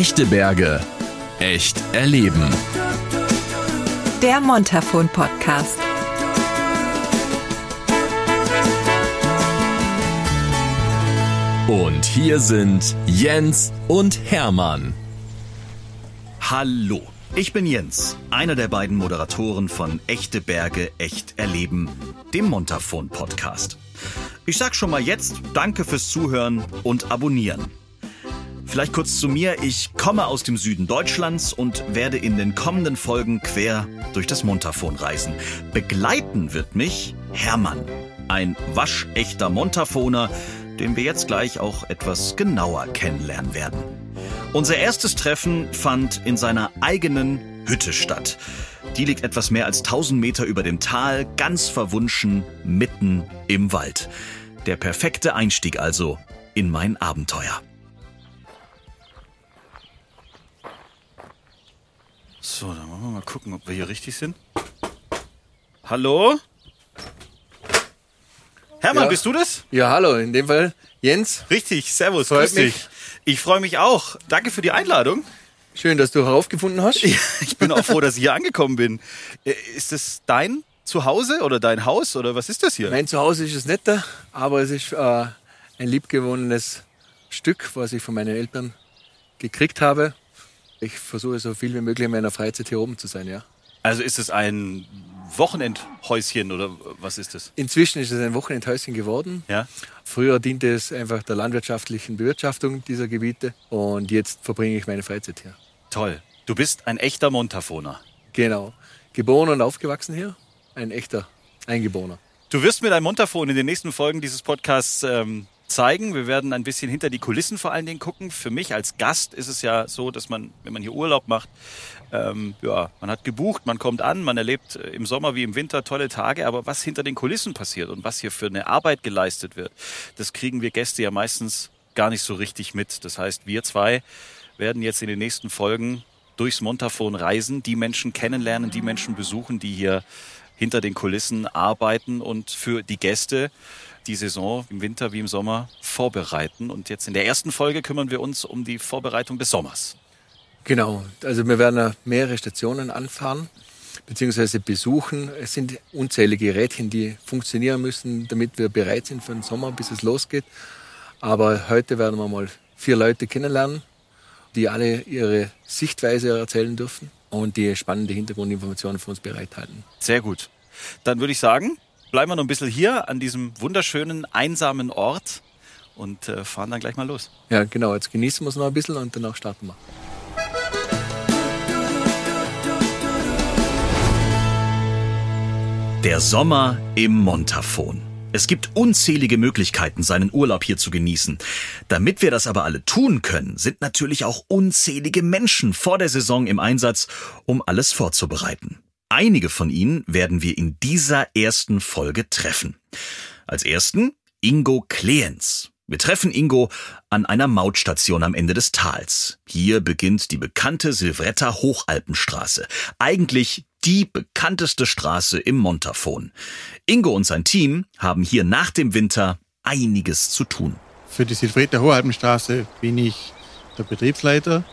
Echte Berge. Echt erleben. Der Montafon Podcast. Und hier sind Jens und Hermann. Hallo, ich bin Jens, einer der beiden Moderatoren von Echte Berge, echt erleben, dem Montafon Podcast. Ich sag schon mal jetzt Danke fürs Zuhören und Abonnieren. Vielleicht kurz zu mir. Ich komme aus dem Süden Deutschlands und werde in den kommenden Folgen quer durch das Montafon reisen. Begleiten wird mich Hermann, ein waschechter Montafoner, den wir jetzt gleich auch etwas genauer kennenlernen werden. Unser erstes Treffen fand in seiner eigenen Hütte statt. Die liegt etwas mehr als 1000 Meter über dem Tal, ganz verwunschen, mitten im Wald. Der perfekte Einstieg also in mein Abenteuer. So, dann wollen wir mal gucken, ob wir hier richtig sind. Hallo? Hermann, Ja. bist du das? Ja, hallo, in dem Fall Jens. Richtig, servus, Freut grüß mich. dich. Ich freue mich auch. Danke für die Einladung. Schön, dass du heraufgefunden hast. Ich bin auch froh, dass ich hier angekommen bin. Äh, Ist das dein Zuhause oder dein Haus oder was ist das hier? Mein Zuhause ist es netter, aber es ist äh, ein liebgewonnenes Stück, was ich von meinen Eltern gekriegt habe. Ich versuche so viel wie möglich in meiner Freizeit hier oben zu sein, ja. Also ist es ein Wochenendhäuschen oder was ist das? Inzwischen ist es ein Wochenendhäuschen geworden. Ja. Früher diente es einfach der landwirtschaftlichen Bewirtschaftung dieser Gebiete und jetzt verbringe ich meine Freizeit hier. Toll. Du bist ein echter Montafoner. Genau. Geboren und aufgewachsen hier. Ein echter Eingeborener. Du wirst mir dein Montafon in den nächsten Folgen dieses Podcasts ähm, zeigen. Wir werden ein bisschen hinter die Kulissen vor allen Dingen gucken. Für mich als Gast ist es ja so, dass man, wenn man hier Urlaub macht, ähm, ja, man hat gebucht, man kommt an, man erlebt äh, im Sommer wie im Winter tolle Tage, aber was hinter den Kulissen passiert und was hier für eine Arbeit geleistet wird, das kriegen wir Gäste ja meistens gar nicht so richtig mit. Das heißt, wir zwei werden jetzt in den nächsten Folgen durchs Montafon reisen, die Menschen kennenlernen, die Menschen besuchen, die hier hinter den Kulissen arbeiten und für die Gäste die Saison im Winter wie im Sommer vorbereiten. Und jetzt in der ersten Folge kümmern wir uns um die Vorbereitung des Sommers. Genau, also wir werden mehrere Stationen anfahren beziehungsweise besuchen. Es sind unzählige Rädchen, die funktionieren müssen, damit wir bereit sind für den Sommer, bis es losgeht. Aber heute werden wir mal vier Leute kennenlernen, die alle ihre Sichtweise erzählen dürfen und die spannende Hintergrundinformationen für uns bereithalten. Sehr gut. Dann würde ich sagen, bleiben wir noch ein bisschen hier an diesem wunderschönen, einsamen Ort und äh, fahren dann gleich mal los. Ja, genau, jetzt genießen wir es noch ein bisschen und danach starten wir. Der Sommer im Montafon. Es gibt unzählige Möglichkeiten, seinen Urlaub hier zu genießen. Damit wir das aber alle tun können, sind natürlich auch unzählige Menschen vor der Saison im Einsatz, um alles vorzubereiten. Einige von ihnen werden wir in dieser ersten Folge treffen. Als ersten Ingo Kleens. Wir treffen Ingo an einer Mautstation am Ende des Tals. Hier beginnt die bekannte Silvretta Hochalpenstraße. Eigentlich die bekannteste Straße im Montafon. Ingo und sein Team haben hier nach dem Winter einiges zu tun. Für die Silvretta Hohalpenstraße bin ich der Betriebsleiter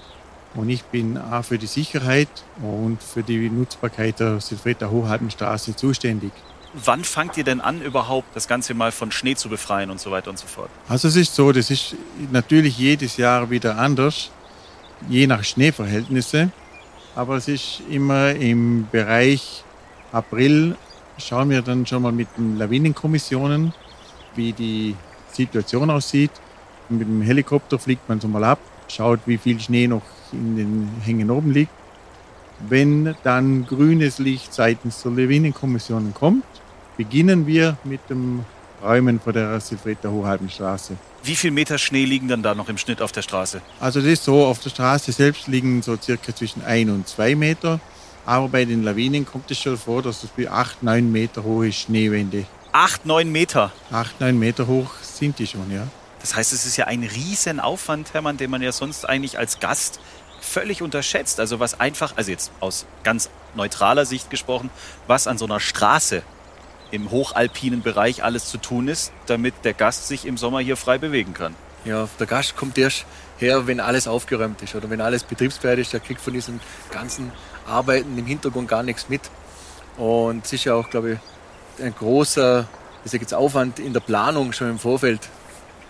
und ich bin auch für die Sicherheit und für die Nutzbarkeit der Silvretta Hohalpenstraße zuständig. Wann fangt ihr denn an, überhaupt das Ganze mal von Schnee zu befreien und so weiter und so fort? Also es ist so, das ist natürlich jedes Jahr wieder anders, je nach Schneeverhältnisse. Aber es ist immer im Bereich April, schauen wir dann schon mal mit den Lawinenkommissionen, wie die Situation aussieht. Mit dem Helikopter fliegt man so mal ab, schaut, wie viel Schnee noch in den Hängen oben liegt. Wenn dann grünes Licht seitens der Lawinenkommissionen kommt, beginnen wir mit dem Räumen vor der Silvretta Hochhalbenstraße. Wie viel Meter Schnee liegen dann da noch im Schnitt auf der Straße? Also das ist so, auf der Straße selbst liegen so circa zwischen ein und zwei Meter. Aber bei den Lawinen kommt es schon vor, dass es bis acht, neun Meter hohe Schneewände, Acht, neun Meter. acht, neun Meter hoch sind die schon, ja. Das heißt, es ist ja ein riesen Aufwand, Hermann, den man ja sonst eigentlich als Gast völlig unterschätzt. Also was einfach, also jetzt aus ganz neutraler Sicht gesprochen, was an so einer Straße im hochalpinen Bereich alles zu tun ist, damit der Gast sich im Sommer hier frei bewegen kann. Ja, der Gast kommt erst her, wenn alles aufgeräumt ist oder wenn alles betriebsbereit ist. Der kriegt von diesen ganzen Arbeiten im Hintergrund gar nichts mit. Und es ist ja auch, glaube ich, ein großer ich sage jetzt Aufwand in der Planung schon im Vorfeld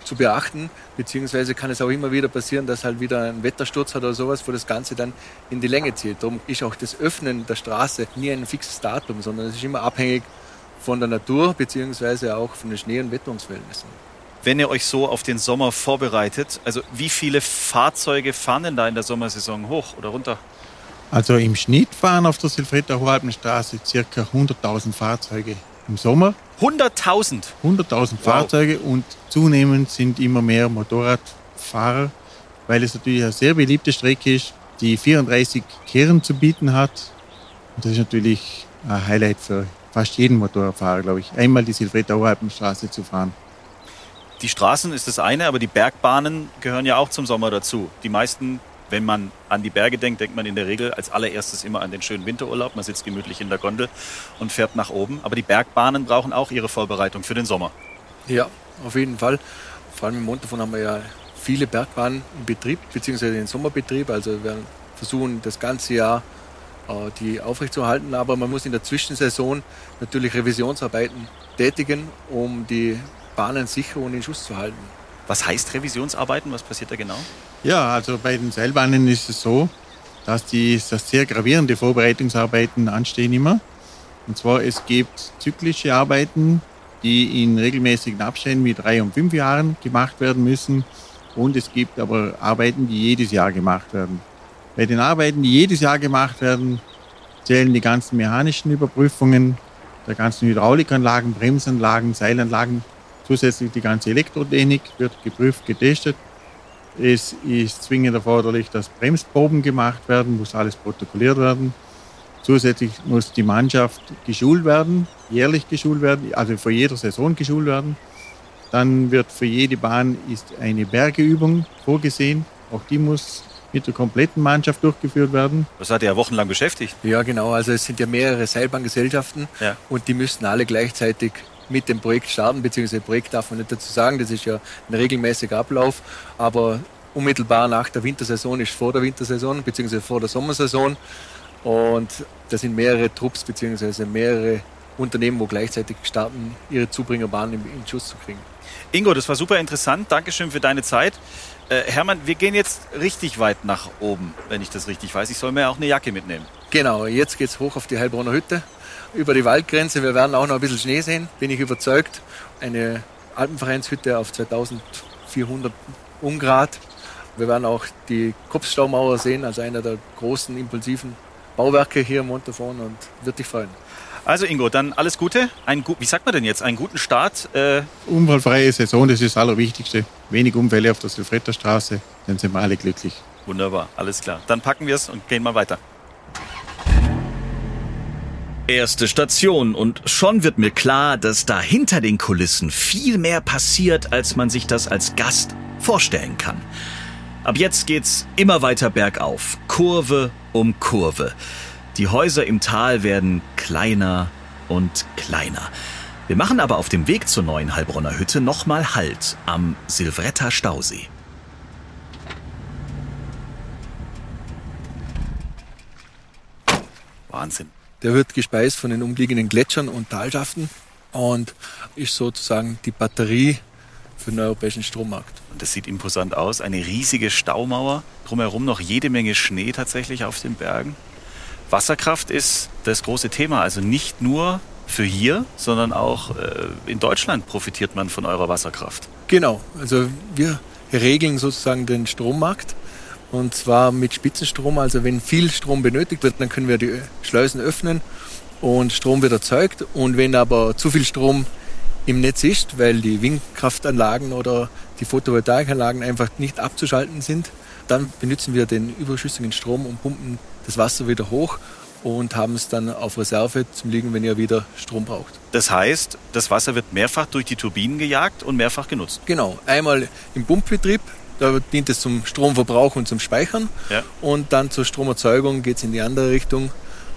zu beachten, beziehungsweise kann es auch immer wieder passieren, dass halt wieder ein Wettersturz hat oder sowas, wo das Ganze dann in die Länge zieht. Darum ist auch das Öffnen der Straße nie ein fixes Datum, sondern es ist immer abhängig von der Natur, beziehungsweise auch von den Schnee- und Wetterungsverhältnissen. Wenn ihr euch so auf den Sommer vorbereitet, also wie viele Fahrzeuge fahren denn da in der Sommersaison hoch oder runter? Also im Schnitt fahren auf der Silvretta Hohalpenstraße ca. 100.000 Fahrzeuge im Sommer. 100.000? 100.000 wow. Fahrzeuge und zunehmend sind immer mehr Motorradfahrer, weil es natürlich eine sehr beliebte Strecke ist, die 34 Kehren zu bieten hat. Und das ist natürlich ein Highlight für fast jeden Motorradfahrer, glaube ich, einmal die Silvretta Hohalpenstraße zu fahren. Die Straßen ist das eine, aber die Bergbahnen gehören ja auch zum Sommer dazu. Die meisten wenn man an die Berge denkt, denkt man in der Regel als allererstes immer an den schönen Winterurlaub. Man sitzt gemütlich in der Gondel und fährt nach oben. Aber die Bergbahnen brauchen auch ihre Vorbereitung für den Sommer. Ja, auf jeden Fall. Vor allem im Montafon haben wir ja viele Bergbahnen im Betrieb, beziehungsweise den Sommerbetrieb. Also wir versuchen das ganze Jahr äh, die aufrechtzuerhalten. Aber man muss in der Zwischensaison natürlich Revisionsarbeiten tätigen, um die Bahnen sicher und in Schuss zu halten. Was heißt Revisionsarbeiten? Was passiert da genau? Ja, also bei den Seilbahnen ist es so, dass die dass sehr gravierende Vorbereitungsarbeiten anstehen immer. Und zwar es gibt zyklische Arbeiten, die in regelmäßigen Abständen wie drei und fünf Jahren gemacht werden müssen. Und es gibt aber Arbeiten, die jedes Jahr gemacht werden. Bei den Arbeiten, die jedes Jahr gemacht werden, zählen die ganzen mechanischen Überprüfungen der ganzen Hydraulikanlagen, Bremsanlagen, Seilanlagen Zusätzlich die ganze Elektrotechnik wird geprüft, getestet. Es ist zwingend erforderlich, dass Bremsproben gemacht werden, muss alles protokolliert werden. Zusätzlich muss die Mannschaft geschult werden, jährlich geschult werden, also für jede Saison geschult werden. Dann wird für jede Bahn ist eine Bergeübung vorgesehen. Auch die muss mit der kompletten Mannschaft durchgeführt werden. Das hat ja wochenlang beschäftigt. Ja, genau. Also es sind ja mehrere Seilbahngesellschaften ja. und die müssen alle gleichzeitig mit dem Projekt starten, beziehungsweise Projekt darf man nicht dazu sagen, das ist ja ein regelmäßiger Ablauf, aber unmittelbar nach der Wintersaison ist vor der Wintersaison, beziehungsweise vor der Sommersaison und da sind mehrere Trupps, beziehungsweise mehrere Unternehmen, wo gleichzeitig starten, ihre Zubringerbahnen in, in Schuss zu kriegen. Ingo, das war super interessant. Dankeschön für deine Zeit. Äh, Hermann, wir gehen jetzt richtig weit nach oben, wenn ich das richtig weiß. Ich soll mir auch eine Jacke mitnehmen. Genau, jetzt geht es hoch auf die Heilbronner Hütte über die Waldgrenze. Wir werden auch noch ein bisschen Schnee sehen, bin ich überzeugt. Eine Alpenvereinshütte auf 2400 Ungrad. Wir werden auch die Kopfstaumauer sehen, also einer der großen, impulsiven Bauwerke hier im Montafon und wird dich freuen. Also Ingo, dann alles Gute. Ein, wie sagt man denn jetzt? Einen guten Start. Äh Unfallfreie Saison, das ist das Allerwichtigste. Wenig Unfälle auf der Silfretterstraße, dann sind wir alle glücklich. Wunderbar, alles klar. Dann packen wir es und gehen mal weiter. Erste Station und schon wird mir klar, dass da hinter den Kulissen viel mehr passiert, als man sich das als Gast vorstellen kann. Ab jetzt geht's immer weiter bergauf, Kurve um Kurve. Die Häuser im Tal werden kleiner und kleiner. Wir machen aber auf dem Weg zur neuen Heilbronner Hütte nochmal Halt am Silvretta Stausee. Wahnsinn. Der wird gespeist von den umliegenden Gletschern und Talschaften und ist sozusagen die Batterie für den europäischen Strommarkt. Und das sieht imposant aus. Eine riesige Staumauer, drumherum noch jede Menge Schnee tatsächlich auf den Bergen. Wasserkraft ist das große Thema, also nicht nur für hier, sondern auch äh, in Deutschland profitiert man von eurer Wasserkraft. Genau, also wir regeln sozusagen den Strommarkt und zwar mit Spitzenstrom. Also wenn viel Strom benötigt wird, dann können wir die Schleusen öffnen und Strom wird erzeugt. Und wenn aber zu viel Strom im Netz ist, weil die Windkraftanlagen oder die Photovoltaikanlagen einfach nicht abzuschalten sind, dann benutzen wir den überschüssigen Strom und pumpen das Wasser wieder hoch und haben es dann auf Reserve zum Liegen, wenn ihr wieder Strom braucht. Das heißt, das Wasser wird mehrfach durch die Turbinen gejagt und mehrfach genutzt. Genau, einmal im Pumpbetrieb, da dient es zum Stromverbrauch und zum Speichern. Ja. Und dann zur Stromerzeugung geht es in die andere Richtung.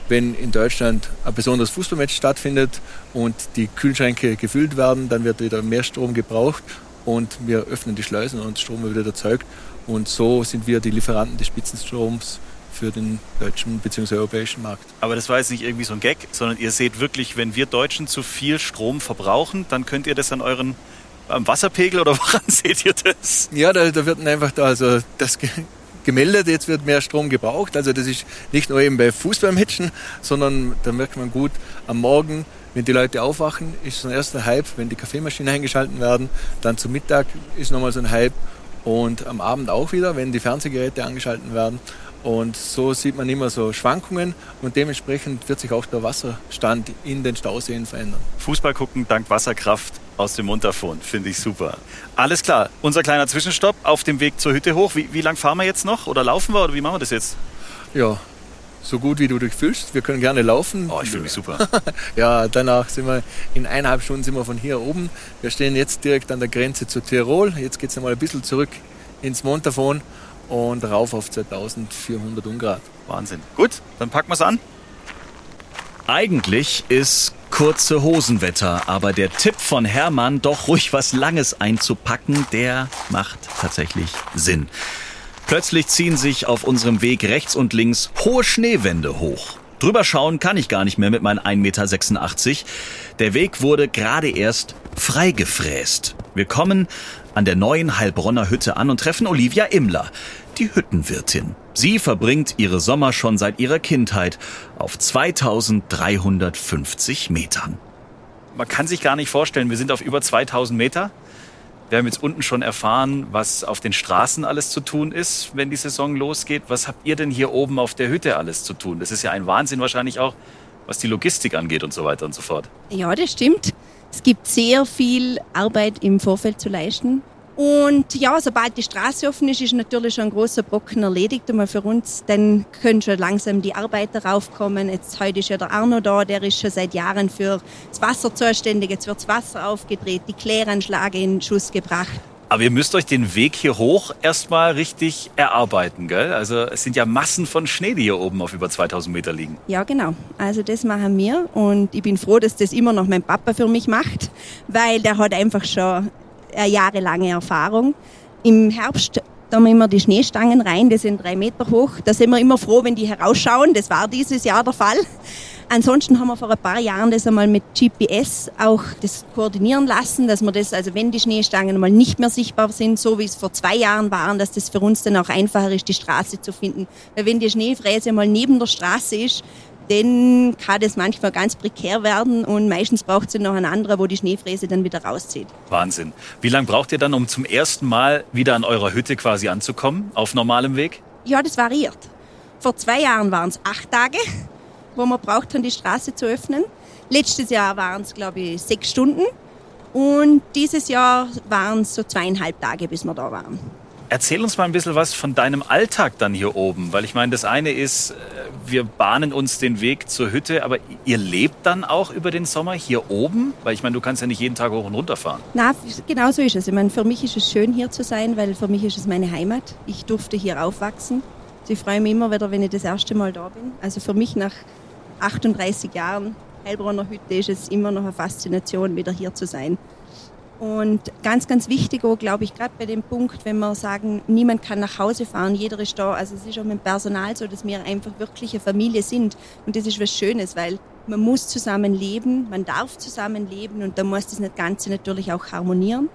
Wenn in Deutschland ein besonderes Fußballmatch stattfindet und die Kühlschränke gefüllt werden, dann wird wieder mehr Strom gebraucht und wir öffnen die Schleusen und Strom wird wieder erzeugt. Und so sind wir die Lieferanten des Spitzenstroms für den deutschen bzw. europäischen Markt. Aber das war jetzt nicht irgendwie so ein Gag, sondern ihr seht wirklich, wenn wir Deutschen zu viel Strom verbrauchen, dann könnt ihr das an euren am Wasserpegel oder woran seht ihr das? Ja, da, da wird einfach da also das gemeldet, jetzt wird mehr Strom gebraucht. Also das ist nicht nur eben bei Fußballmatchen, sondern da merkt man gut am Morgen, wenn die Leute aufwachen, ist so ein erster Hype, wenn die Kaffeemaschinen eingeschalten werden, dann zum Mittag ist nochmal so ein Hype und am Abend auch wieder, wenn die Fernsehgeräte angeschalten werden. Und so sieht man immer so Schwankungen und dementsprechend wird sich auch der Wasserstand in den Stauseen verändern. Fußball gucken dank Wasserkraft aus dem Montafon, finde ich super. Alles klar, unser kleiner Zwischenstopp auf dem Weg zur Hütte hoch. Wie, wie lang fahren wir jetzt noch oder laufen wir oder wie machen wir das jetzt? Ja, so gut wie du dich fühlst. Wir können gerne laufen. Oh, ich fühle mich super. ja, danach sind wir in eineinhalb Stunden sind wir von hier oben. Wir stehen jetzt direkt an der Grenze zu Tirol. Jetzt geht es einmal ein bisschen zurück ins Montafon und rauf auf 2400 Ungrad. Wahnsinn. Gut, dann packen wir es an. Eigentlich ist kurze Hosenwetter, aber der Tipp von Hermann, doch ruhig was Langes einzupacken, der macht tatsächlich Sinn. Plötzlich ziehen sich auf unserem Weg rechts und links hohe Schneewände hoch. Drüber schauen kann ich gar nicht mehr mit meinen 1,86 Meter. Der Weg wurde gerade erst freigefräst. Wir kommen an der neuen Heilbronner Hütte an und treffen Olivia Immler, die Hüttenwirtin. Sie verbringt ihre Sommer schon seit ihrer Kindheit auf 2350 Metern. Man kann sich gar nicht vorstellen, wir sind auf über 2000 Meter. Wir haben jetzt unten schon erfahren, was auf den Straßen alles zu tun ist, wenn die Saison losgeht. Was habt ihr denn hier oben auf der Hütte alles zu tun? Das ist ja ein Wahnsinn wahrscheinlich auch, was die Logistik angeht und so weiter und so fort. Ja, das stimmt. Es gibt sehr viel Arbeit im Vorfeld zu leisten. Und ja, sobald die Straße offen ist, ist natürlich schon ein großer Brocken erledigt einmal für uns. Dann können schon langsam die Arbeiter raufkommen. Jetzt heute ist ja der Arno da, der ist schon seit Jahren für das Wasser zuständig. Jetzt wird das Wasser aufgedreht, die Kläranschläge in Schuss gebracht. Aber ihr müsst euch den Weg hier hoch erstmal richtig erarbeiten, gell? Also es sind ja Massen von Schnee, die hier oben auf über 2000 Meter liegen. Ja, genau. Also das machen wir und ich bin froh, dass das immer noch mein Papa für mich macht, weil der hat einfach schon eine jahrelange Erfahrung. Im Herbst da haben wir immer die Schneestangen rein, die sind drei Meter hoch. Da sind wir immer froh, wenn die herausschauen. Das war dieses Jahr der Fall. Ansonsten haben wir vor ein paar Jahren das einmal mit GPS auch das koordinieren lassen, dass wir das, also wenn die Schneestangen mal nicht mehr sichtbar sind, so wie es vor zwei Jahren waren, dass das für uns dann auch einfacher ist, die Straße zu finden. Weil wenn die Schneefräse mal neben der Straße ist, dann kann das manchmal ganz prekär werden und meistens braucht es noch einen anderen, wo die Schneefräse dann wieder rauszieht. Wahnsinn. Wie lange braucht ihr dann, um zum ersten Mal wieder an eurer Hütte quasi anzukommen, auf normalem Weg? Ja, das variiert. Vor zwei Jahren waren es acht Tage, wo man braucht, um die Straße zu öffnen. Letztes Jahr waren es, glaube ich, sechs Stunden. Und dieses Jahr waren es so zweieinhalb Tage, bis wir da waren. Erzähl uns mal ein bisschen was von deinem Alltag dann hier oben, weil ich meine, das eine ist, äh, wir bahnen uns den Weg zur Hütte, aber ihr lebt dann auch über den Sommer hier oben? Weil ich meine, du kannst ja nicht jeden Tag hoch und runter fahren. Na, genau so ist es. Ich meine, für mich ist es schön hier zu sein, weil für mich ist es meine Heimat. Ich durfte hier aufwachsen. Ich freue mich immer wieder, wenn ich das erste Mal da bin. Also für mich nach 38 Jahren Heilbronner Hütte ist es immer noch eine Faszination, wieder hier zu sein. Und ganz, ganz wichtig auch, glaube ich, gerade bei dem Punkt, wenn wir sagen, niemand kann nach Hause fahren, jeder ist da. Also es ist auch mit dem Personal so, dass wir einfach wirklich eine Familie sind. Und das ist was Schönes, weil man muss zusammen leben, man darf zusammen leben und da muss das Ganze natürlich auch harmonieren.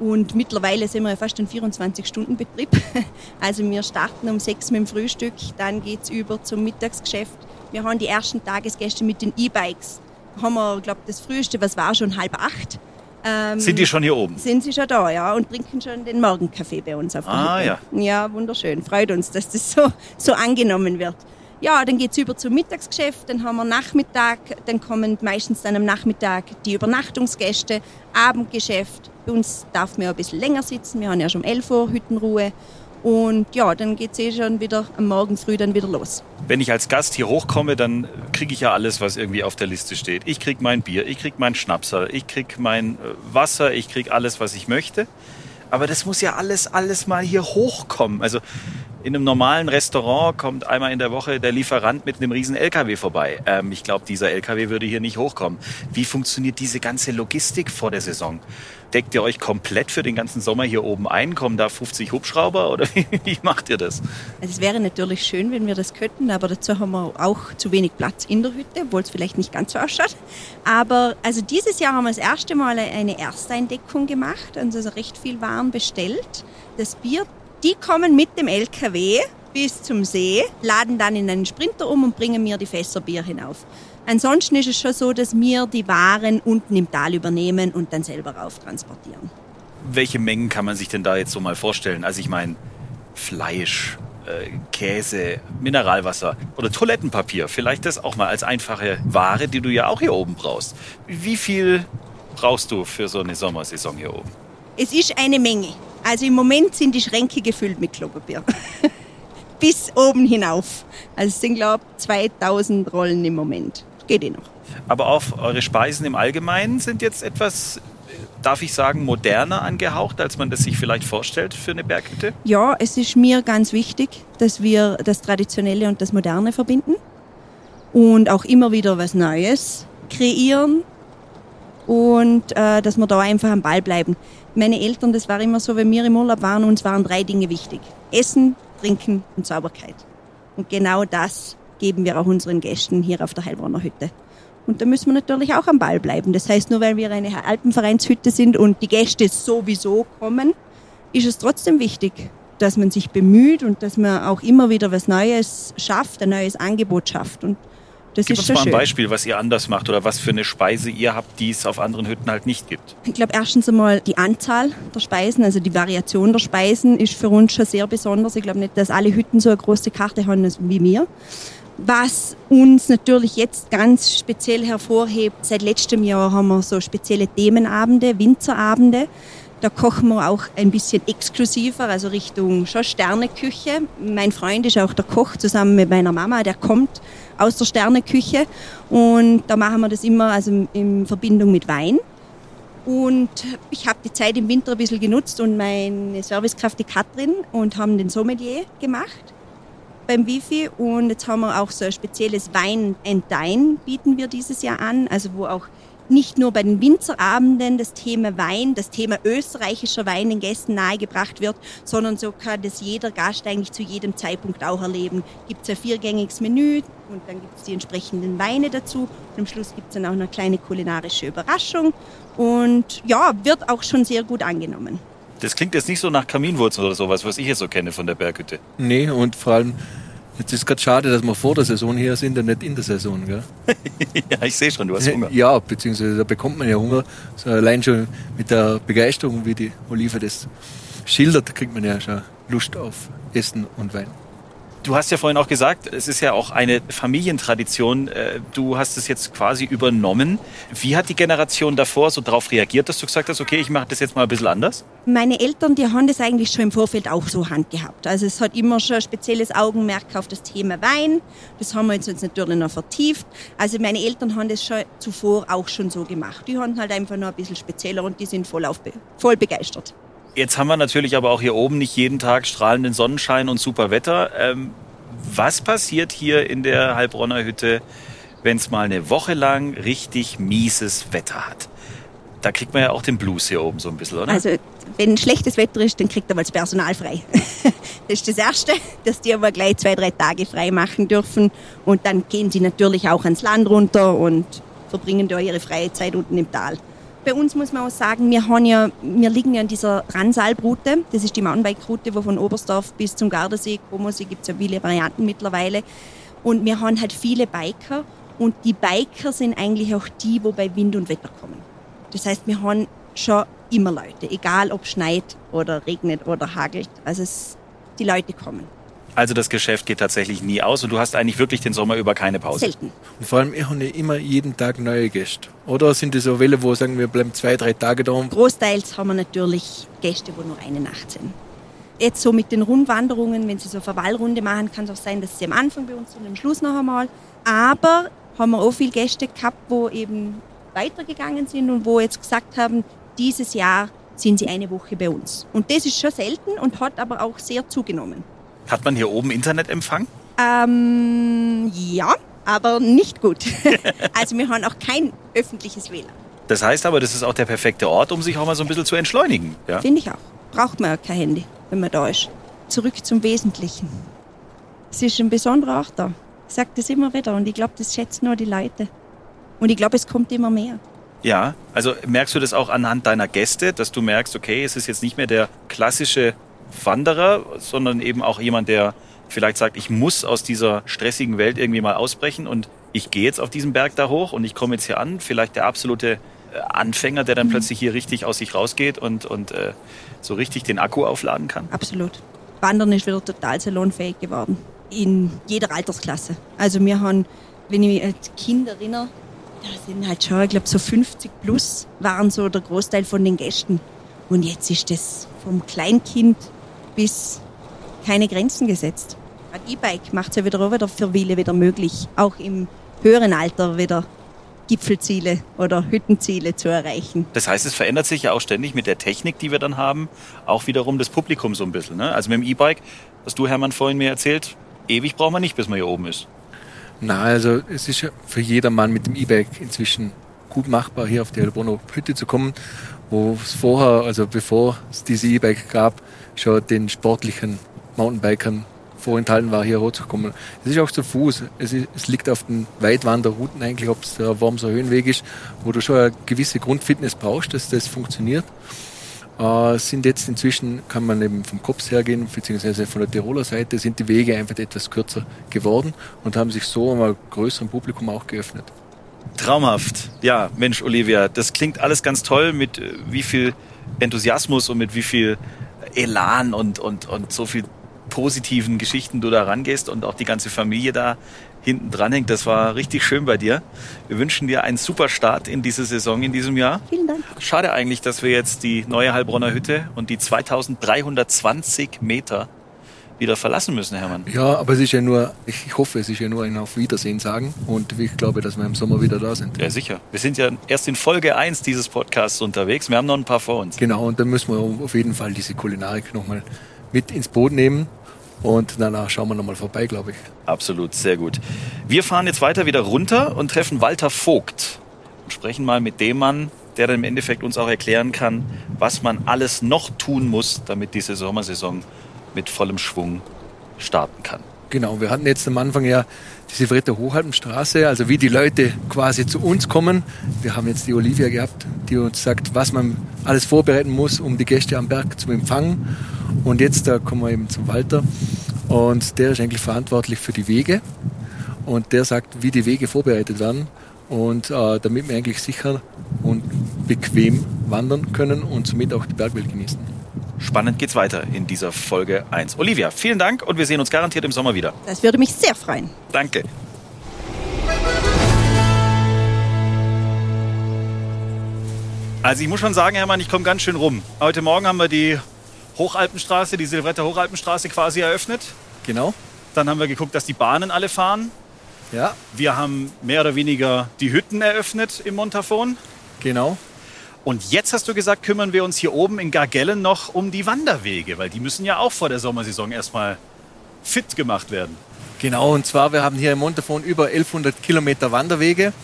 Und mittlerweile sind wir ja fast ein 24-Stunden-Betrieb. Also wir starten um sechs mit dem Frühstück, dann geht's über zum Mittagsgeschäft. Wir haben die ersten Tagesgäste mit den E-Bikes. Haben wir, glaube das Frühste, was war schon halb acht. Ähm, sind die schon hier oben? Sind sie schon da, ja, und trinken schon den Morgenkaffee bei uns auf der Ah, Hütte. ja. Ja, wunderschön. Freut uns, dass das so, so angenommen wird. Ja, dann geht's über zum Mittagsgeschäft, dann haben wir Nachmittag, dann kommen meistens dann am Nachmittag die Übernachtungsgäste, Abendgeschäft. Bei uns darf man ja ein bisschen länger sitzen, wir haben ja schon um 11 Uhr Hüttenruhe. Und ja, dann geht's eh schon wieder am Morgen früh dann wieder los. Wenn ich als Gast hier hochkomme, dann kriege ich ja alles, was irgendwie auf der Liste steht. Ich krieg mein Bier, ich krieg meinen Schnapsal, ich krieg mein äh, Wasser, ich krieg alles, was ich möchte. Aber das muss ja alles, alles mal hier hochkommen. Also In einem normalen Restaurant kommt einmal in der Woche der Lieferant mit einem riesen LKW vorbei. Ähm, ich glaube, dieser LKW würde hier nicht hochkommen. Wie funktioniert diese ganze Logistik vor der Saison? Deckt ihr euch komplett für den ganzen Sommer hier oben ein? Kommen da 50 Hubschrauber oder wie, macht ihr das? Also es wäre natürlich schön, wenn wir das könnten, aber dazu haben wir auch zu wenig Platz in der Hütte, obwohl es vielleicht nicht ganz so ausschaut. Aber also dieses Jahr haben wir das erste Mal eine Ersteindeckung gemacht, also recht viel Waren bestellt. Das Bier, die kommen mit dem LKW bis zum See, laden dann in einen Sprinter um und bringen mir die Fässer Bier hinauf. Ansonsten ist es schon so, dass wir die Waren unten im Tal übernehmen und dann selber rauf transportieren. Welche Mengen kann man sich denn da jetzt so mal vorstellen? Also ich meine, Fleisch, äh, Käse, Mineralwasser oder Toilettenpapier. Vielleicht das auch mal als einfache Ware, die du ja auch hier oben brauchst. Wie viel brauchst du für so eine Sommersaison hier oben? Es ist eine Menge. Also im Moment sind die Schränke gefüllt mit Klopapier. Bis oben hinauf. Also es sind, glaube ich, 2000 Rollen im Moment. Geht eh noch. Aber auch eure Speisen im Allgemeinen sind jetzt etwas, darf ich sagen, moderner angehaucht, als man das sich vielleicht vorstellt für eine Berghütte? Ja, es ist mir ganz wichtig, dass wir das Traditionelle und das Moderne verbinden und auch immer wieder was Neues kreieren und äh, dass wir da einfach am Ball bleiben. Meine Eltern, das war immer so, wenn wir im Urlaub waren, uns waren drei Dinge wichtig. Essen, Trinken und Sauberkeit. Und genau das geben wir auch unseren Gästen hier auf der Heilbronner Hütte. Und da müssen wir natürlich auch am Ball bleiben. Das heißt, nur weil wir eine Alpenvereinshütte sind und die Gäste sowieso kommen, ist es trotzdem wichtig, dass man sich bemüht und dass man auch immer wieder was Neues schafft, ein neues Angebot schafft. Und das Gib ist uns mal ein schön. Beispiel, was ihr anders macht oder was für eine Speise ihr habt, die es auf anderen Hütten halt nicht gibt. Ich glaube, erstens einmal die Anzahl der Speisen, also die Variation der Speisen ist für uns schon sehr besonders. Ich glaube nicht, dass alle Hütten so eine große Karte haben wie wir. Was uns natürlich jetzt ganz speziell hervorhebt, seit letztem Jahr haben wir so spezielle Themenabende, Winterabende. Da kochen wir auch ein bisschen exklusiver, also Richtung schon Sterneküche. Mein Freund ist auch der Koch zusammen mit meiner Mama, der kommt aus der Sterneküche und da machen wir das immer also in Verbindung mit Wein. Und ich habe die Zeit im Winter ein bisschen genutzt und meine Servicekraft, die Katrin, und haben den Sommelier gemacht beim Wifi. Und jetzt haben wir auch so ein spezielles Wein and Dine bieten wir dieses Jahr an, also wo auch nicht nur bei den Winzerabenden das Thema Wein, das Thema österreichischer Wein den Gästen nahegebracht wird, sondern so kann das jeder Gast eigentlich zu jedem Zeitpunkt auch erleben. Gibt es ein viergängiges Menü und dann gibt es die entsprechenden Weine dazu. Und am Schluss gibt es dann auch eine kleine kulinarische Überraschung. Und ja, wird auch schon sehr gut angenommen. Das klingt jetzt nicht so nach Kaminwurzeln oder sowas, was ich hier so kenne von der Berghütte. Nee, und vor allem, jetzt ist gerade schade, dass wir vor der Saison hier sind und nicht in der Saison. Gell? ja, ich sehe schon, du hast Hunger. Ja, beziehungsweise da bekommt man ja Hunger. So allein schon mit der Begeisterung, wie die Olive das schildert, kriegt man ja schon Lust auf Essen und Wein. Du hast ja vorhin auch gesagt, es ist ja auch eine Familientradition. Äh, Du hast es jetzt quasi übernommen. Wie hat die Generation davor so darauf reagiert, dass du gesagt hast, okay, ich mache das jetzt mal ein bisschen anders? Meine Eltern, die haben das eigentlich schon im Vorfeld auch so handgehabt. Also es hat immer schon ein spezielles Augenmerk auf das Thema Wein. Das haben wir jetzt natürlich noch vertieft. Also meine Eltern haben das schon zuvor auch schon so gemacht. Die haben halt einfach noch ein bisschen spezieller und die sind voll, auf, voll begeistert. Jetzt haben wir natürlich aber auch hier oben nicht jeden Tag strahlenden Sonnenschein und super Wetter. Ähm, was passiert hier in der Heilbronner Hütte, wenn es mal eine Woche lang richtig mieses Wetter hat? Da kriegt man ja auch den Blues hier oben so ein bisschen, oder? Also wenn schlechtes Wetter ist, dann kriegt er mal das Personal frei. Das ist das Erste, dass die aber gleich zwei, drei Tage frei machen dürfen. Und dann gehen sie natürlich auch ans Land runter und verbringen da ihre freie Zeit unten im Tal. Bei uns muss man auch sagen, wir, haben ja, wir liegen ja an dieser Ransalb-Route. Das ist die Mountainbike-Route, wo von Oberstdorf bis zum Gardasee, Komosee gibt es ja viele Varianten mittlerweile. Und wir haben halt viele Biker. Und die Biker sind eigentlich auch die, wo bei Wind und Wetter kommen. Das heißt, wir haben schon immer Leute, egal ob schneit oder regnet oder hagelt. Also es, die Leute kommen. Also das Geschäft geht tatsächlich nie aus und du hast eigentlich wirklich den Sommer über keine Pause. Selten. Und vor allem, ich habe immer jeden Tag neue Gäste. Oder sind das so Welle, wo sagen wir bleiben zwei, drei Tage da? Großteils haben wir natürlich Gäste, wo nur eine Nacht sind. Jetzt so mit den Rundwanderungen, wenn Sie so eine Verwallrunde machen, kann es auch sein, dass Sie am Anfang bei uns sind und am Schluss noch einmal. Aber haben wir auch viele Gäste gehabt, wo eben weitergegangen sind und wo jetzt gesagt haben, dieses Jahr sind sie eine Woche bei uns. Und das ist schon selten und hat aber auch sehr zugenommen. Hat man hier oben Internetempfang? Ähm, ja, aber nicht gut. also wir haben auch kein öffentliches WLAN. Das heißt aber, das ist auch der perfekte Ort, um sich auch mal so ein bisschen zu entschleunigen. Ja? Finde ich auch. Braucht man ja kein Handy, wenn man da ist. Zurück zum Wesentlichen. Es ist ein besonderer Ort da. Ich sage das immer wieder und ich glaube, das schätzen nur die Leute. Und ich glaube, es kommt immer mehr. Ja, also merkst du das auch anhand deiner Gäste, dass du merkst, okay, es ist jetzt nicht mehr der klassische Wanderer, sondern eben auch jemand, der vielleicht sagt, ich muss aus dieser stressigen Welt irgendwie mal ausbrechen und ich gehe jetzt auf diesen Berg da hoch und ich komme jetzt hier an, vielleicht der absolute äh, Anfänger, der dann mhm. plötzlich hier richtig aus sich rausgeht und, und äh, so richtig den Akku aufladen kann? Absolut. Wandern ist wieder total salonfähig geworden. In jeder Altersklasse. Also wir haben, wenn ich mich als Kind erinnere, da sind halt schon, ich glaube, so 50 plus waren so der Großteil von den Gästen. Und jetzt ist das vom Kleinkind bis keine Grenzen gesetzt. Ein E-Bike macht es ja wieder auch wieder für viele wieder möglich, auch im höheren Alter wieder Gipfelziele oder Hüttenziele zu erreichen. Das heißt, es verändert sich ja auch ständig mit der Technik, die wir dann haben, auch wiederum das Publikum so ein bisschen. Ne? Also mit dem E-Bike, was du Hermann vorhin mir erzählt, ewig braucht man nicht, bis man hier oben ist. Na, also es ist ja für jedermann mit dem E-Bike inzwischen gut machbar, hier auf die Helbono Hütte zu kommen, wo es vorher, also bevor es diese E-Bike gab, schon den sportlichen Mountainbikern vorenthalten war, hier hochzukommen. Es ist auch zu Fuß. Es, ist, es liegt auf den Weitwanderrouten eigentlich, ob es der Wormser Höhenweg ist, wo du schon eine gewisse Grundfitness brauchst, dass das funktioniert. Äh, sind jetzt inzwischen, kann man eben vom Kops hergehen, beziehungsweise von der Tiroler Seite, sind die Wege einfach etwas kürzer geworden und haben sich so einem größeren Publikum auch geöffnet. Traumhaft. Ja, Mensch, Olivia, das klingt alles ganz toll mit äh, wie viel Enthusiasmus und mit wie viel Elan und, und, und so viel positiven Geschichten du da rangehst und auch die ganze Familie da hinten dran hängt. Das war richtig schön bei dir. Wir wünschen dir einen super Start in diese Saison in diesem Jahr. Vielen Dank. Schade eigentlich, dass wir jetzt die neue Heilbronner Hütte und die 2320 Meter wieder verlassen müssen, Hermann. Ja, aber es ist ja nur, ich hoffe, es ist ja nur ein Auf Wiedersehen sagen und ich glaube, dass wir im Sommer wieder da sind. Ja, sicher. Wir sind ja erst in Folge 1 dieses Podcasts unterwegs. Wir haben noch ein paar vor uns. Genau, und dann müssen wir auf jeden Fall diese Kulinarik nochmal mit ins Boot nehmen. Und danach schauen wir nochmal vorbei, glaube ich. Absolut, sehr gut. Wir fahren jetzt weiter wieder runter und treffen Walter Vogt und sprechen mal mit dem Mann, der dann im Endeffekt uns auch erklären kann, was man alles noch tun muss, damit diese Sommersaison mit vollem Schwung starten kann. Genau, wir hatten jetzt am Anfang ja die Silvretta Hochalpenstraße, also wie die Leute quasi zu uns kommen. Wir haben jetzt die Olivia gehabt, die uns sagt, was man alles vorbereiten muss, um die Gäste am Berg zu empfangen. Und jetzt da kommen wir eben zum Walter und der ist eigentlich verantwortlich für die Wege und der sagt, wie die Wege vorbereitet werden und äh, damit wir eigentlich sicher und bequem wandern können und somit auch die Bergwelt genießen. Spannend geht's weiter in dieser Folge 1. Olivia, vielen Dank und wir sehen uns garantiert im Sommer wieder. Das würde mich sehr freuen. Danke. Also ich muss schon sagen, Hermann, ich komme ganz schön rum. Heute Morgen haben wir die Hochalpenstraße, die Silvretter Hochalpenstraße quasi eröffnet. Genau. Dann haben wir geguckt, dass die Bahnen alle fahren. Ja. Wir haben mehr oder weniger die Hütten eröffnet im Montafon. Genau. Und jetzt hast du gesagt, kümmern wir uns hier oben in Gargellen noch um die Wanderwege, weil die müssen ja auch vor der Sommersaison erstmal fit gemacht werden. Genau, und zwar, wir haben hier im Montafon über 1100 Kilometer Wanderwege,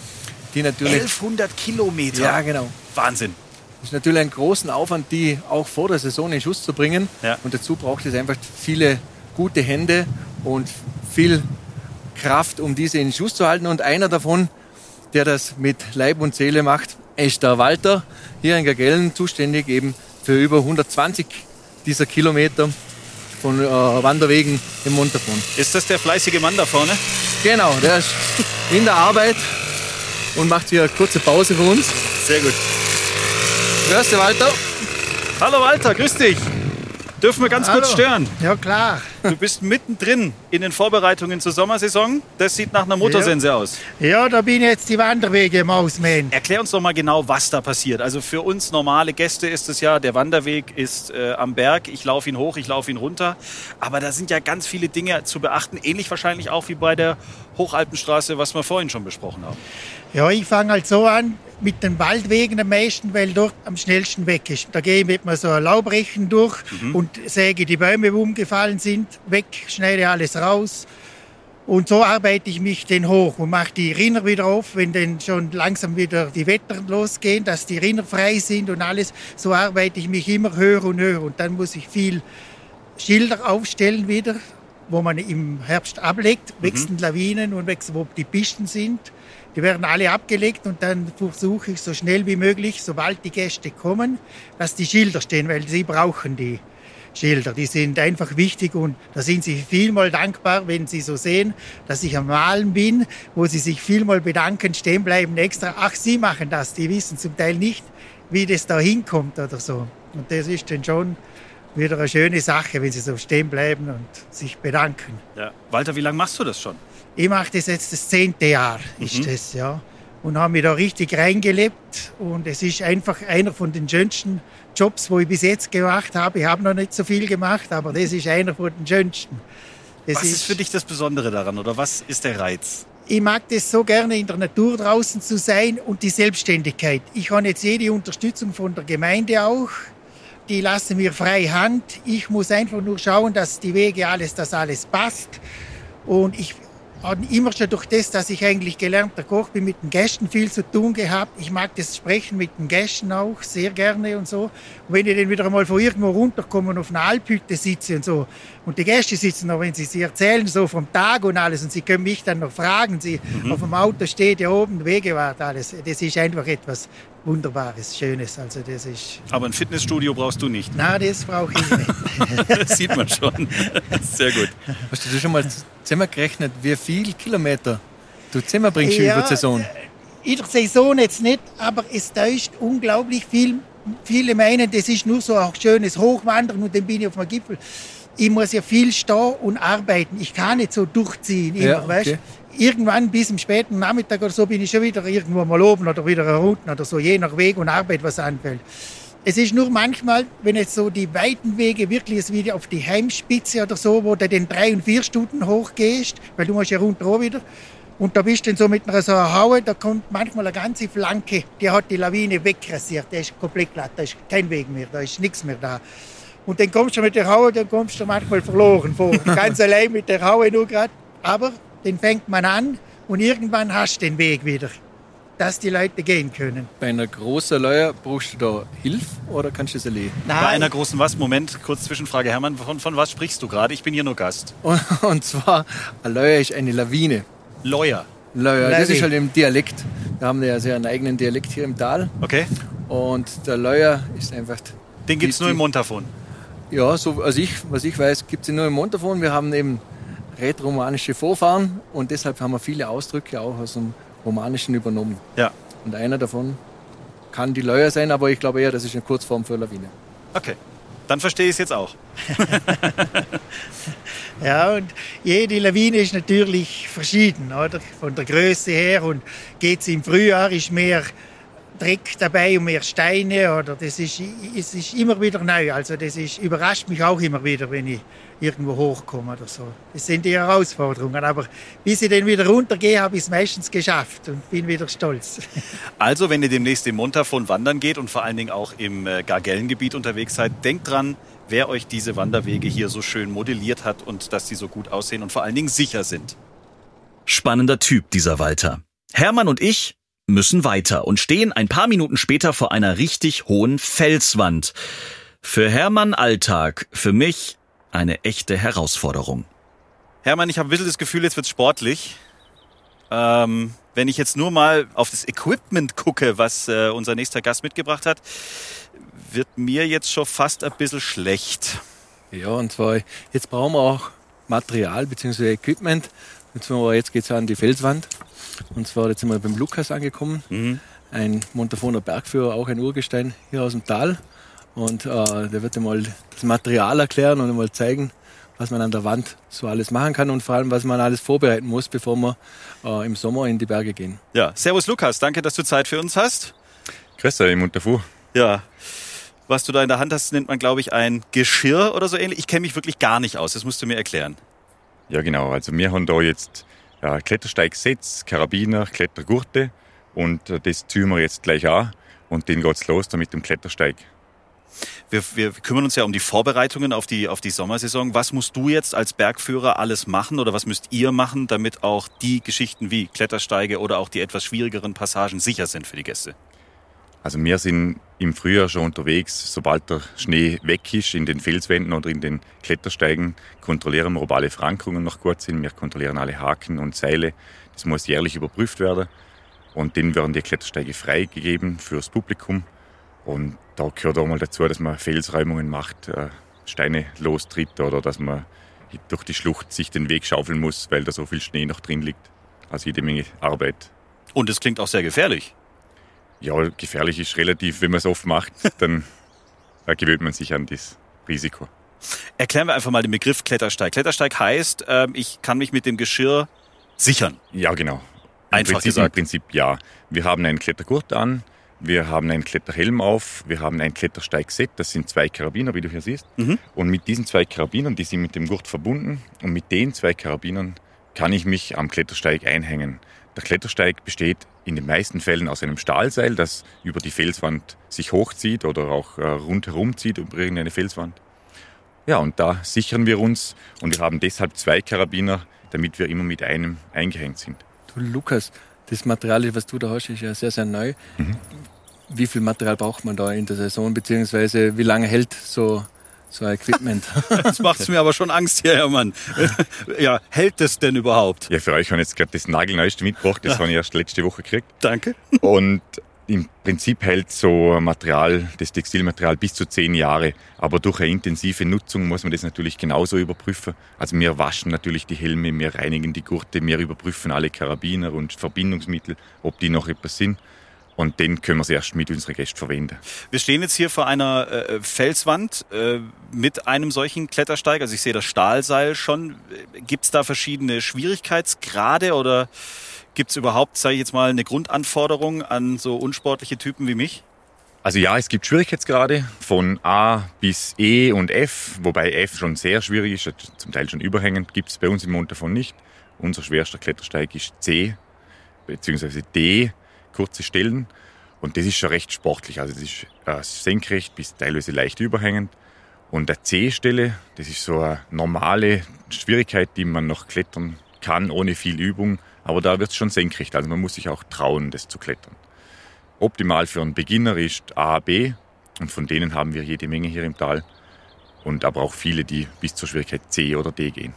die natürlich... 1100 Kilometer? Ja, genau. Wahnsinn. Das ist natürlich ein großen Aufwand, die auch vor der Saison in Schuss zu bringen. Ja. Und dazu braucht es einfach viele gute Hände und viel Kraft, um diese in Schuss zu halten. Und einer davon, der das mit Leib und Seele macht, ist der Walter, hier in Gagellen, zuständig eben für über 120 dieser Kilometer von äh, Wanderwegen im Montafon. Ist das der fleißige Mann da vorne? Genau, der ist in der Arbeit und macht hier eine kurze Pause für uns. Sehr gut. Grüß dich, Walter. Hallo Walter, grüß dich. Dürfen wir ganz Hallo. kurz stören? Ja, klar. Du bist mittendrin in den Vorbereitungen zur Sommersaison. Das sieht nach einer Motorsense aus. Ja, da bin jetzt die Wanderwege im Ausmähen. Erklär uns doch mal genau, was da passiert. Also für uns normale Gäste ist es ja, der Wanderweg ist äh, am Berg. Ich laufe ihn hoch, ich laufe ihn runter. Aber da sind ja ganz viele Dinge zu beachten. Ähnlich wahrscheinlich auch wie bei der Hochalpenstraße, was wir vorhin schon besprochen haben. Ja, ich fange halt so an mit den Waldwegen am meisten, weil dort am schnellsten weg ist. Da gehe ich mit mir so ein Laubrechen durch und säge die Bäume, die umgefallen sind. weg, schneide alles raus. Und so arbeite ich mich den hoch und mache die Rinner wieder auf, wenn dann schon langsam wieder die Wetter losgehen, dass die Rinner frei sind und alles. So arbeite ich mich immer höher und höher. Und dann muss ich viel Schilder aufstellen wieder, wo man im Herbst ablegt, wechseln Lawinen und wechseln, wo die Pisten sind. Die werden alle abgelegt und dann versuche ich so schnell wie möglich, sobald die Gäste kommen, dass die Schilder stehen, weil sie brauchen die. Schilder. Die sind einfach wichtig und da sind sie vielmal dankbar, wenn sie so sehen, dass ich am Malen bin, wo sie sich vielmal bedanken, stehen bleiben extra. Ach, sie machen das. Die wissen zum Teil nicht, wie das da hinkommt oder so. Und das ist dann schon wieder eine schöne Sache, wenn sie so stehen bleiben und sich bedanken. Ja. Walter, wie lange machst du das schon? Ich mache das jetzt das zehnte Jahr, ist das, ja. Und habe mich da richtig reingelebt. Und es ist einfach einer von den schönsten Jobs, wo ich bis jetzt gemacht habe. Ich habe noch nicht so viel gemacht, aber das ist einer von den schönsten. Das Was ist für dich das Besondere daran oder was ist der Reiz? ich mag das so gerne in der Natur draußen zu sein und die Selbstständigkeit. Ich habe jetzt jede Unterstützung von der Gemeinde auch. Die lassen mir freie Hand. Ich muss einfach nur schauen, dass die Wege alles, dass alles passt. Und ich habe immer schon durch das, dass ich eigentlich gelernter Koch bin, mit den Gästen viel zu tun gehabt. Ich mag das Sprechen mit den Gästen auch sehr gerne und so. Und wenn ich dann wieder einmal von irgendwo runterkomme und auf einer Alphütte sitze und so, und die Gäste sitzen noch, wenn sie sie erzählen, so vom Tag und alles, und sie können mich dann noch fragen, sie auf dem Auto steht ja oben Wegewart, alles. Das ist einfach etwas Wunderbares, Schönes. Also das ist, Aber ein Fitnessstudio brauchst du nicht. na, das brauche ich nicht. Das sieht man schon. Sehr gut. Hast du schon mal zusammengerechnet, wie viel Kilometer du zusammenbringst Ja, über die Saison? in der Saison jetzt nicht, aber es täuscht unglaublich viel. Viele meinen, das ist nur so ein schönes Hochwandern und dann bin ich auf dem Gipfel. Ich muss ja viel stehen und arbeiten. Ich kann nicht so durchziehen. Immer, Ja, weißt? Irgendwann bis am späten Nachmittag oder so bin ich schon wieder irgendwo mal oben oder wieder unten oder so, je nach Weg und Arbeit, was anfällt. Es ist nur manchmal, wenn jetzt so die weiten Wege wirklich jetzt wieder auf die Heimspitze oder so, wo du den drei und vier Stunden hochgehst, weil du musst ja runter wieder. Und da bist du dann so mit einer so einer Haue, da kommt manchmal eine ganze Flanke, die hat die Lawine wegrasiert, der ist komplett glatt, da ist kein Weg mehr, da ist nichts mehr da. Und dann kommst du mit der Haue, dann kommst du manchmal verloren vor. Ganz allein mit der Haue nur gerade. Aber den fängt man an und irgendwann hast du den Weg wieder, dass die Leute gehen können. Bei einer großen Leier brauchst du da Hilfe oder kannst du das allein? Bei einer großen was? Moment, kurz Zwischenfrage. Hermann, von, von was sprichst du gerade? Ich bin hier nur Gast. Und, und zwar, eine Leier ist eine Lawine. Lawyer. Leier, das ist halt im Dialekt. Wir haben ja sehr einen eigenen Dialekt hier im Tal. Okay? Und der Leier ist einfach. Den gibt's die- nur im Montafon. Ja, so, also ich, was ich weiß, gibt es nur im Montafon. Wir haben eben rätoromanische Vorfahren und deshalb haben wir viele Ausdrücke auch aus dem Romanischen übernommen. Ja. Und einer davon kann die Leier sein, aber ich glaube eher, das ist eine Kurzform für Lawine. Okay. Dann verstehe ich es jetzt auch. Ja, und jede Lawine ist natürlich verschieden, oder? Von der Größe her. Und geht's im Frühjahr, ist mehr Dreck dabei und mehr Steine, oder? Das ist, es ist immer wieder neu. Also, das ist, überrascht mich auch immer wieder, wenn ich irgendwo hochkomme oder so. Das sind die Herausforderungen. Aber bis ich dann wieder runtergehe, habe ich es meistens geschafft und bin wieder stolz. Also, wenn ihr demnächst im Montafon wandern geht und vor allen Dingen auch im äh, Gargellengebiet unterwegs seid, denkt dran, wer euch diese Wanderwege hier so schön modelliert hat und dass sie so gut aussehen und vor allen Dingen sicher sind. Spannender Typ, dieser Walter. Hermann und ich müssen weiter und stehen ein paar Minuten später vor einer richtig hohen Felswand. Für Hermann Alltag, für mich eine echte Herausforderung. Hermann, ich habe ein bisschen das Gefühl, jetzt wird's sportlich. Ähm, wenn ich jetzt nur mal auf das Equipment gucke, was äh, unser nächster Gast mitgebracht hat, wird mir jetzt schon fast ein bisschen schlecht. Ja, und zwar, jetzt brauchen wir auch Material bzw. Equipment. Und zwar, jetzt geht es an die Felswand. Und zwar, jetzt sind wir beim Lukas angekommen. Ein Montafoner Bergführer, auch ein Urgestein hier aus dem Tal. Und äh, der wird einmal das Material erklären und einmal zeigen, was man an der Wand so alles machen kann und vor allem, was man alles vorbereiten muss, bevor wir äh, im Sommer in die Berge gehen. Ja, Servus Lukas, danke, dass du Zeit für uns hast. Grüß euch, Montafu. Ja, was du da in der Hand hast, nennt man, glaube ich, ein Geschirr oder so ähnlich. Ich kenne mich wirklich gar nicht aus, das musst du mir erklären. Ja, genau. Also wir haben da jetzt äh, Klettersteigsets, Karabiner, Klettergurte und äh, das ziehen wir jetzt gleich an und den geht's los da mit dem Klettersteig. Wir, wir kümmern uns ja um die Vorbereitungen auf die, auf die Sommersaison. Was musst du jetzt als Bergführer alles machen oder was müsst ihr machen, damit auch die Geschichten wie Klettersteige oder auch die etwas schwierigeren Passagen sicher sind für die Gäste? Also wir sind im Frühjahr schon unterwegs, sobald der Schnee weg ist, in den Felswänden oder in den Klettersteigen, kontrollieren wir, ob alle Verankerungen noch gut sind. Wir kontrollieren alle Haken und Seile. Das muss jährlich überprüft werden. Und dann werden die Klettersteige freigegeben fürs Publikum. Und da gehört auch mal dazu, dass man Felsräumungen macht, äh, Steine lostritt oder dass man durch die Schlucht sich den Weg schaufeln muss, weil da so viel Schnee noch drin liegt. Also jede Menge Arbeit. Und es klingt auch sehr gefährlich. Ja, gefährlich ist relativ. Wenn man es oft macht, dann gewöhnt man sich an das Risiko. Erklären wir einfach mal den Begriff Klettersteig. Klettersteig heißt, ähm, ich kann mich mit dem Geschirr sichern. Ja, genau. Einfach Prinzip, gesagt. Im Prinzip ja. Wir haben einen Klettergurt an, wir haben einen Kletterhelm auf, wir haben ein Klettersteigset, das sind zwei Karabiner, wie du hier siehst. Mhm. Und mit diesen zwei Karabinern, die sind mit dem Gurt verbunden, und mit den zwei Karabinern kann ich mich am Klettersteig einhängen. Der Klettersteig besteht in den meisten Fällen aus einem Stahlseil, das über die Felswand sich hochzieht oder auch äh, rundherum zieht über irgendeine Felswand. Ja, und da sichern wir uns und wir haben deshalb zwei Karabiner, damit wir immer mit einem eingehängt sind. Du Lukas, das Material, was du da hast, ist ja sehr, sehr neu. Wie viel Material braucht man da in der Saison, beziehungsweise wie lange hält so, so ein Equipment? Das macht mir aber schon Angst hier, Hermann. ja, hält es denn überhaupt? Ja, für euch habe ich jetzt gerade das Nagelneueste mitgebracht, das habe ich erst letzte Woche gekriegt. Danke. Und im Prinzip hält so Material, das Textilmaterial bis zu zehn Jahre. Aber durch eine intensive Nutzung muss man das natürlich genauso überprüfen. Also wir waschen natürlich die Helme, wir reinigen die Gurte, wir überprüfen alle Karabiner und Verbindungsmittel, ob die noch etwas sind. Und den können wir sie erst mit unseren Gästen verwenden. Wir stehen jetzt hier vor einer äh, Felswand äh, mit einem solchen Klettersteig. Also ich sehe das Stahlseil schon. Gibt es da verschiedene Schwierigkeitsgrade oder gibt es überhaupt, sage ich jetzt mal, eine Grundanforderung an so unsportliche Typen wie mich? Also ja, es gibt Schwierigkeitsgrade von A bis E und F, wobei F schon sehr schwierig ist, zum Teil schon überhängend, gibt es bei uns im Mond davon nicht. Unser schwerster Klettersteig ist C bzw. D, kurze Stellen. Und das ist schon recht sportlich. Also das ist äh, senkrecht bis teilweise leicht überhängend. Und der C-Stelle, das ist so eine normale Schwierigkeit, die man noch klettern kann, ohne viel Übung. Aber da wird es schon senkrecht. Also man muss sich auch trauen, das zu klettern. Optimal für einen Beginner ist A, B. Und von denen haben wir jede Menge hier im Tal. Und aber auch viele, die bis zur Schwierigkeit C oder D gehen.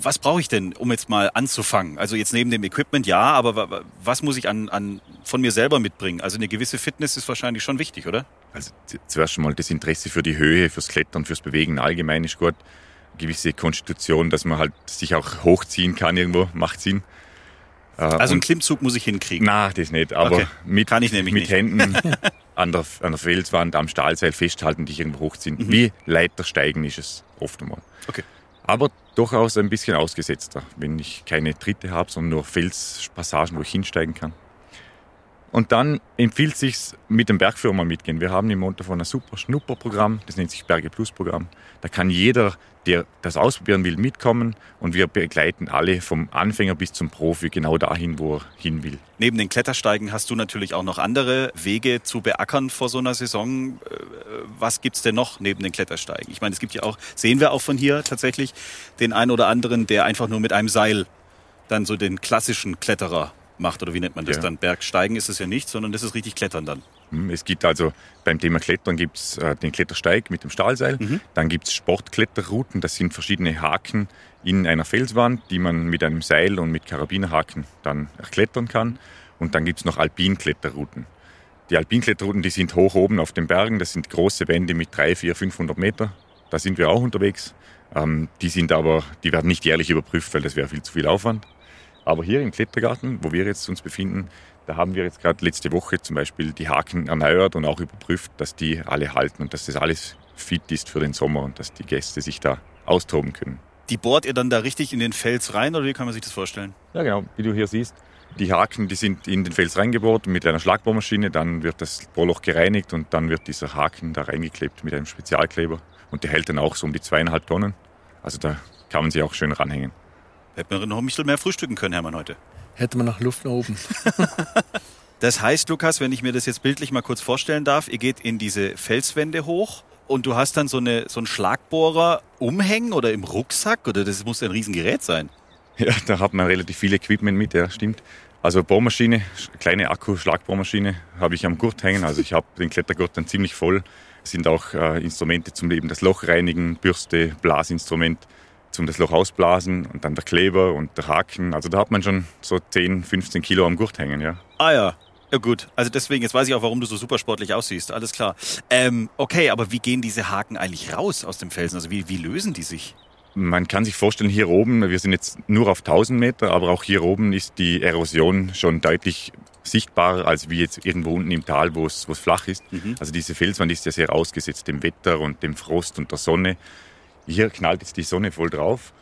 Was brauche ich denn, um jetzt mal anzufangen? Also jetzt neben dem Equipment ja, aber wa- wa- was muss ich an, an von mir selber mitbringen? Also eine gewisse Fitness ist wahrscheinlich schon wichtig, oder? Also zuerst schon mal das Interesse für die Höhe, fürs Klettern, fürs Bewegen allgemein ist gut. Eine gewisse Konstitution, dass man halt sich auch hochziehen kann irgendwo, macht Sinn. Äh, Also einen Klimmzug muss ich hinkriegen. Na, das nicht, aber Okay. mit, Kann ich nämlich mit nicht. Händen an der, an der Felswand, am Stahlseil festhalten, dich irgendwo hochziehen. Mhm. Wie Leitersteigen ist es oft einmal. Okay. Aber durchaus ein bisschen ausgesetzter, wenn ich keine Tritte habe, sondern nur Felspassagen, wo ich hinsteigen kann. Und dann empfiehlt sich mit dem Bergführer mal mitgehen. Wir haben im Montafon ein super Schnupperprogramm, das nennt sich Berge Plus Programm. Da kann jeder, der das ausprobieren will, mitkommen und wir begleiten alle vom Anfänger bis zum Profi genau dahin, wo er hin will. Neben den Klettersteigen hast du natürlich auch noch andere Wege zu beackern vor so einer Saison. Äh, Was gibt's denn noch neben den Klettersteigen? Ich meine, es gibt ja auch, sehen wir auch von hier tatsächlich, den einen oder anderen, der einfach nur mit einem Seil dann so den klassischen Kletterer macht. Oder wie nennt man das Ja. dann? Bergsteigen ist es ja nicht, sondern das ist richtig Klettern dann. Hm, Es gibt also beim Thema Klettern gibt's äh, den Klettersteig mit dem Stahlseil. Dann gibt's Sportkletterrouten. Das sind verschiedene Haken in einer Felswand, die man mit einem Seil und mit Karabinerhaken dann erklettern kann. Und dann gibt's noch Alpinkletterrouten. Die Alpinkletterrouten, die sind hoch oben auf den Bergen. Das sind große Wände mit 300, 400, 500 Meter. Da sind wir auch unterwegs. Ähm, die sind aber, die werden nicht jährlich überprüft, weil das wäre viel zu viel Aufwand. Aber hier im Klettergarten, wo wir jetzt uns befinden, da haben wir jetzt gerade letzte Woche zum Beispiel die Haken erneuert und auch überprüft, dass die alle halten und dass das alles fit ist für den Sommer und dass die Gäste sich da austoben können. Die bohrt ihr dann da richtig in den Fels rein oder wie kann man sich das vorstellen? Ja, genau, wie du hier siehst. Die Haken, die sind in den Fels reingebohrt mit einer Schlagbohrmaschine, dann wird das Bohrloch gereinigt und dann wird dieser Haken da reingeklebt mit einem Spezialkleber und der hält dann auch so um die zweieinhalb Tonnen. Also da kann man sich auch schön ranhängen. Hätten wir noch ein bisschen mehr frühstücken können, Hermann, heute. Hätte man noch Luft nach oben. Das heißt, Lukas, wenn ich mir das jetzt bildlich mal kurz vorstellen darf, ihr geht in diese Felswände hoch und du hast dann so, eine, so einen Schlagbohrer umhängen oder im Rucksack oder das muss ein Riesengerät sein. Ja, da hat man relativ viel Equipment mit, ja, stimmt. Also Bohrmaschine, kleine Akku-Schlagbohrmaschine habe ich am Gurt hängen. Also ich habe den Klettergurt dann ziemlich voll. Es sind auch äh, Instrumente zum eben das Loch reinigen, Bürste, Blasinstrument zum das Loch ausblasen und dann der Kleber und der Haken. Also da hat man schon so 10, 15 Kilo am Gurt hängen, ja. Ah ja, ja gut, also deswegen, jetzt weiß ich auch, warum du so super sportlich aussiehst. Alles klar. Ähm, okay, aber wie gehen diese Haken eigentlich raus aus dem Felsen? Also wie, wie lösen die sich? Man kann sich vorstellen, hier oben, wir sind jetzt nur auf 1000 Meter, aber auch hier oben ist die Erosion schon deutlich sichtbarer als wie jetzt irgendwo unten im Tal, wo es, wo es flach ist. Mhm. Also diese Felswand ist ja sehr ausgesetzt dem Wetter und dem Frost und der Sonne. Hier knallt jetzt die Sonne voll drauf.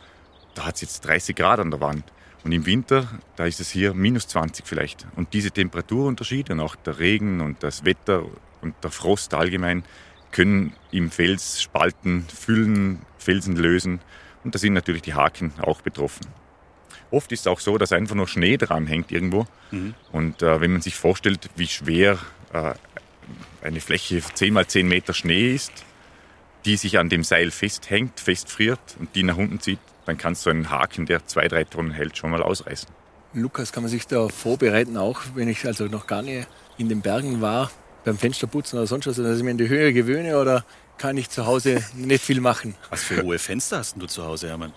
Da hat es jetzt 30 Grad an der Wand. Und im Winter, da ist es hier minus 20 vielleicht. Und diese Temperaturunterschiede und auch der Regen und das Wetter und der Frost allgemein können im Fels Spalten füllen, Felsen lösen und da sind natürlich die Haken auch betroffen. Oft ist es auch so, dass einfach nur Schnee dran hängt irgendwo. Mhm. Und äh, wenn man sich vorstellt, wie schwer äh, eine Fläche 10 mal 10 Meter Schnee ist, die sich an dem Seil festhängt, festfriert und die nach unten zieht, dann kannst du einen Haken, der zwei, drei Tonnen hält, schon mal ausreißen. Lukas, kann man sich da vorbereiten, auch wenn ich also noch gar nicht in den Bergen war, beim Fensterputzen oder sonst was, dass ich mir in die Höhe gewöhne oder kann ich zu Hause nicht viel machen. Was für hohe Fenster hast du zu Hause, Hermann?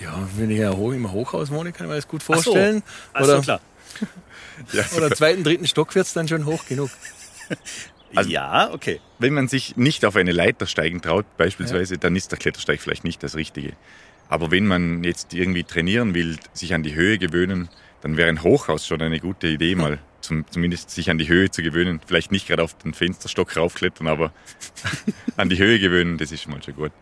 Ja, wenn ich ja hoch im Hochhaus wohne, kann ich mir das gut vorstellen. Ach so, Ach so klar. ja, oder zweiten, dritten Stock wird es dann schon hoch genug. Also, ja, okay. Wenn man sich nicht auf eine Leiter steigen traut, beispielsweise, ja. dann ist der Klettersteig vielleicht nicht das Richtige. Aber wenn man jetzt irgendwie trainieren will, sich an die Höhe gewöhnen, dann wäre ein Hochhaus schon eine gute Idee, mal zum, zumindest sich an die Höhe zu gewöhnen. Vielleicht nicht gerade auf den Fensterstock raufklettern, aber an die Höhe gewöhnen, das ist schon mal schon gut.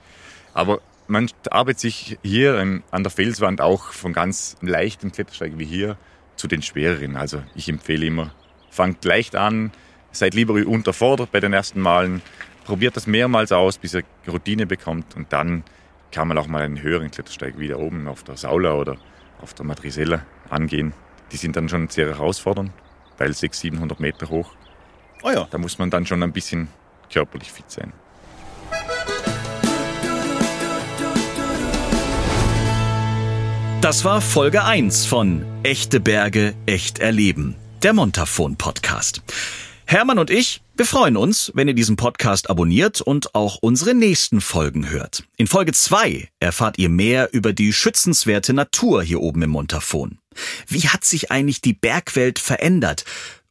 Aber man arbeitet sich hier an der Felswand auch von ganz leichten Klettersteigen wie hier zu den schwereren. Also ich empfehle immer, fangt leicht an, seid lieber unterfordert bei den ersten Malen, probiert das mehrmals aus, bis ihr Routine bekommt und dann kann man auch mal einen höheren Klettersteig wieder oben auf der Saula oder auf der Madrisella angehen. Die sind dann schon sehr herausfordernd, weil 600, 700 Meter hoch. Oh ja. Da muss man dann schon ein bisschen körperlich fit sein. Das war Folge 1 von Echte Berge, echt erleben, der Montafon Podcast. Hermann und ich, wir freuen uns, wenn ihr diesen Podcast abonniert und auch unsere nächsten Folgen hört. In Folge 2 erfahrt ihr mehr über die schützenswerte Natur hier oben im Montafon. Wie hat sich eigentlich die Bergwelt verändert?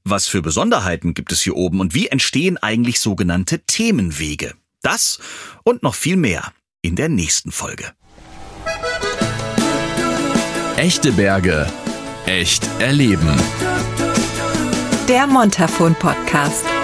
Was für Besonderheiten gibt es hier oben und wie entstehen eigentlich sogenannte Themenwege? Das und noch viel mehr in der nächsten Folge. Echte Berge, echt erleben. Der Montafon Podcast.